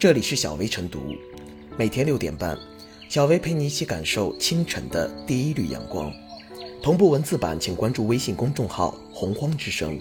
这里是小薇晨读，每天六点半，小薇陪你一起感受清晨的第一缕阳光。同步文字版，请关注微信公众号“洪荒之声”。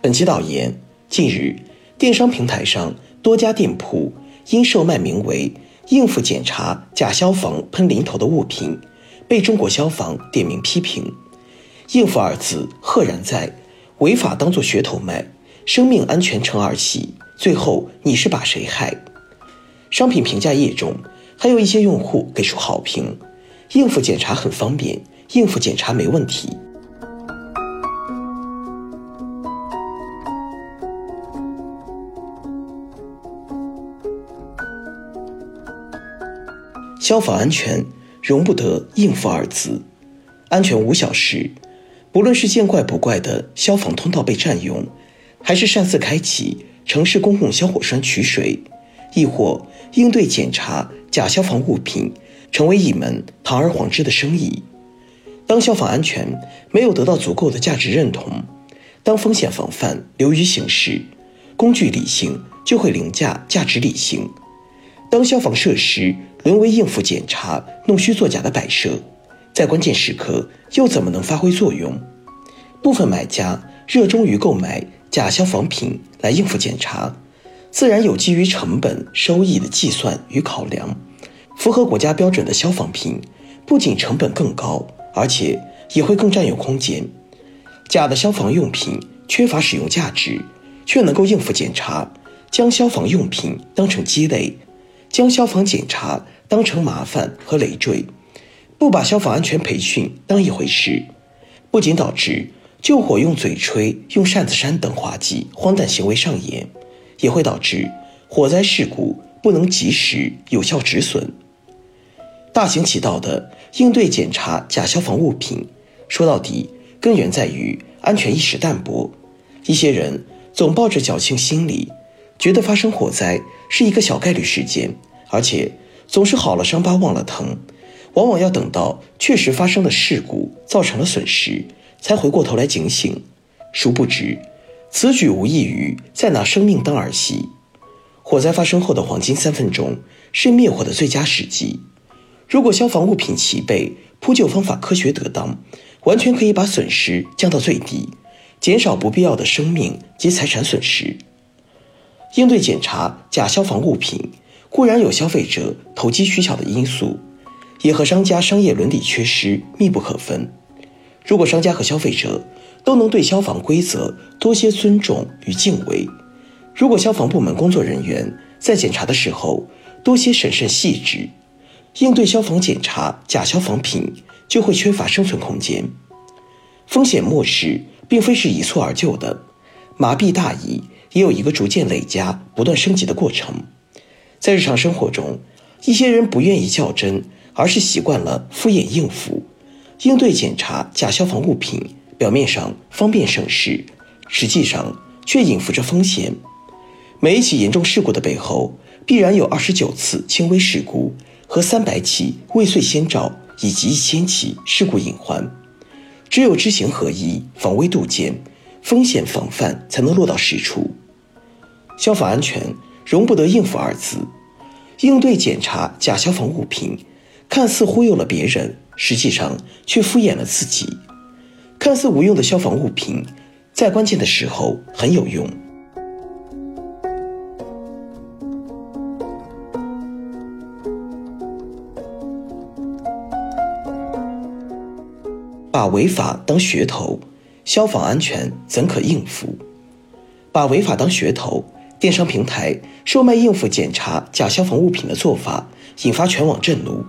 本期导言：近日，电商平台上多家店铺因售卖名为“应付检查假消防喷淋头”的物品，被中国消防点名批评。“应付”二字赫然在，违法当做噱头卖。生命安全成儿戏，最后你是把谁害？商品评价页中还有一些用户给出好评，应付检查很方便，应付检查没问题。消防安全容不得应付二字，安全无小事，不论是见怪不怪的消防通道被占用。还是擅自开启城市公共消火栓取水，亦或应对检查假消防物品，成为一门堂而皇之的生意。当消防安全没有得到足够的价值认同，当风险防范流于形式，工具理性就会凌驾价值理性。当消防设施沦为应付检查、弄虚作假的摆设，在关键时刻又怎么能发挥作用？部分买家热衷于购买。假消防品来应付检查，自然有基于成本收益的计算与考量。符合国家标准的消防品，不仅成本更高，而且也会更占用空间。假的消防用品缺乏使用价值，却能够应付检查，将消防用品当成鸡肋，将消防检查当成麻烦和累赘，不把消防安全培训当一回事，不仅导致。救火用嘴吹、用扇子扇等滑稽荒诞行为上演，也会导致火灾事故不能及时有效止损。大行其道的应对检查假消防物品，说到底根源在于安全意识淡薄。一些人总抱着侥幸心理，觉得发生火灾是一个小概率事件，而且总是好了伤疤忘了疼，往往要等到确实发生的事故造成了损失。才回过头来警醒，殊不知，此举无异于在拿生命当儿戏。火灾发生后的黄金三分钟是灭火的最佳时机。如果消防物品齐备，扑救方法科学得当，完全可以把损失降到最低，减少不必要的生命及财产损失。应对检查假消防物品，固然有消费者投机取巧的因素，也和商家商业伦理缺失密不可分。如果商家和消费者都能对消防规则多些尊重与敬畏，如果消防部门工作人员在检查的时候多些审慎细致，应对消防检查假消防品就会缺乏生存空间。风险漠视并非是一蹴而就的，麻痹大意也有一个逐渐累加、不断升级的过程。在日常生活中，一些人不愿意较真，而是习惯了敷衍应付。应对检查假消防物品，表面上方便省事，实际上却隐伏着风险。每一起严重事故的背后，必然有二十九次轻微事故和三百起未遂先兆，以及一千起事故隐患。只有知行合一、防微杜渐，风险防范才能落到实处。消防安全容不得应付二字。应对检查假消防物品，看似忽悠了别人。实际上却敷衍了自己。看似无用的消防物品，在关键的时候很有用。把违法当噱头，消防安全怎可应付？把违法当噱头，电商平台售卖应付检查假消防物品的做法，引发全网震怒。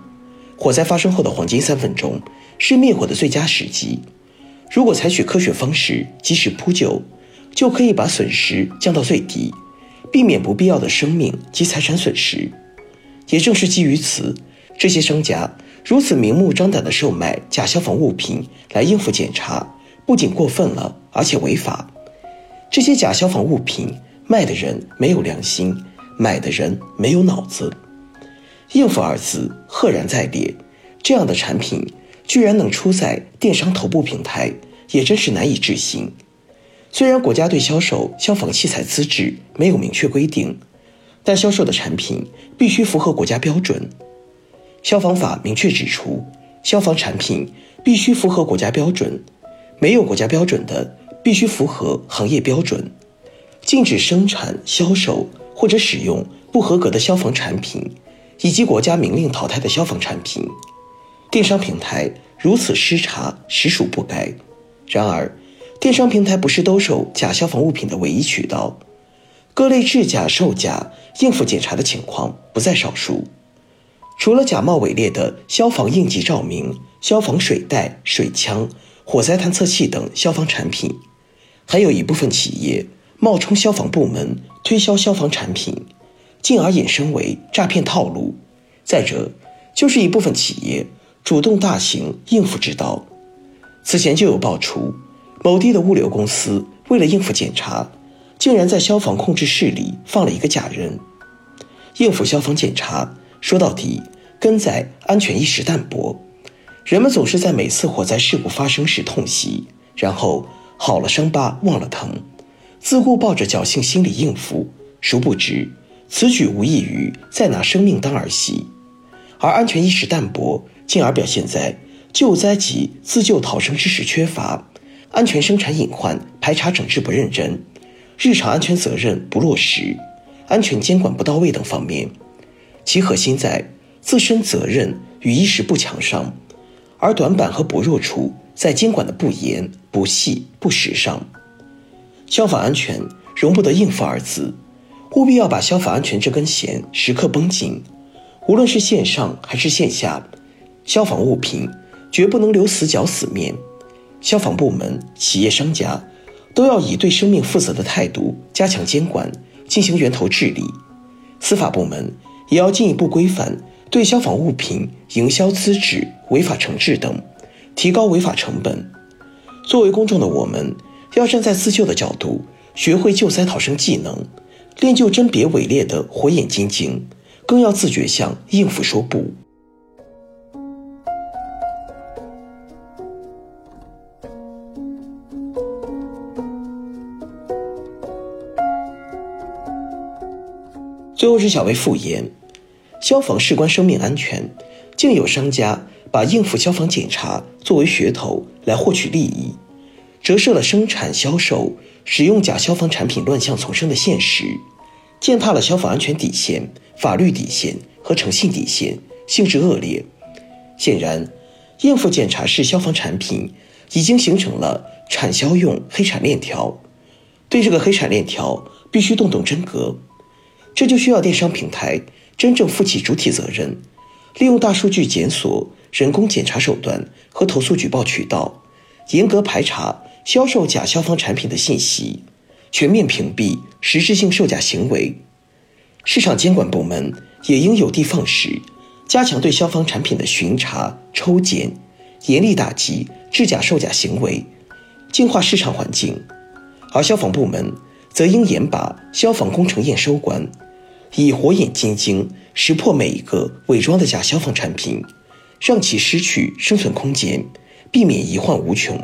火灾发生后的黄金三分钟是灭火的最佳时机。如果采取科学方式及时扑救，就可以把损失降到最低，避免不必要的生命及财产损失。也正是基于此，这些商家如此明目张胆地售卖假消防物品来应付检查，不仅过分了，而且违法。这些假消防物品卖的人没有良心，买的人没有脑子。应付二字赫然在列，这样的产品居然能出在电商头部平台，也真是难以置信。虽然国家对销售消防器材资质没有明确规定，但销售的产品必须符合国家标准。消防法明确指出，消防产品必须符合国家标准，没有国家标准的必须符合行业标准，禁止生产、销售或者使用不合格的消防产品，以及国家明令淘汰的消防产品。电商平台如此失察，实属不该。然而，电商平台不是兜售假消防物品的唯一渠道，各类制假、售假、应付检查的情况不在少数。除了假冒伪劣的消防应急照明、消防水袋、水枪、火灾探测器等消防产品，还有一部分企业冒充消防部门推销消防产品，进而衍生为诈骗套路。再者，就是一部分企业主动大型应付之道。此前就有爆出。某地的物流公司为了应付检查，竟然在消防控制室里放了一个假人。应付消防检查，说到底根在安全意识淡薄。人们总是在每次火灾事故发生时痛惜，然后好了伤疤忘了疼，自顾抱着侥幸心理应付。殊不知，此举无异于在拿生命当儿戏。而安全意识淡薄，进而表现在救灾及自救逃生知识缺乏。安全生产隐患排查整治不认真，日常安全责任不落实，安全监管不到位等方面，其核心在自身责任与意识不强上，而短板和薄弱处在监管的不严、不细、不实上。消防安全容不得应付二字，务必要把消防安全这根弦时刻绷紧，无论是线上还是线下，消防物品绝不能留死角死面。消防部门、企业、商家都要以对生命负责的态度加强监管，进行源头治理。司法部门也要进一步规范对消防物品营销资质、违法惩治等，提高违法成本。作为公众的我们，要站在自救的角度，学会救灾逃生技能，练就甄别伪劣的火眼金睛，更要自觉向应付说不。最后是小薇复言，消防事关生命安全，竟有商家把应付消防检查作为噱头来获取利益，折射了生产、销售、使用假消防产品乱象丛生的现实，践踏了消防安全底线、法律底线和诚信底线，性质恶劣。显然，应付检查式消防产品已经形成了产销用黑产链条，对这个黑产链条必须动动真格。这就需要电商平台真正负起主体责任，利用大数据检索、人工检查手段和投诉举报渠道，严格排查销售假消防产品的信息，全面屏蔽实质性售假行为。市场监管部门也应有的放矢，加强对消防产品的巡查、抽检，严厉打击制假售假行为，净化市场环境。而消防部门则应严把消防工程验收官。以火眼金睛识破每一个伪装的假消防产品，让其失去生存空间，避免遗患无穷。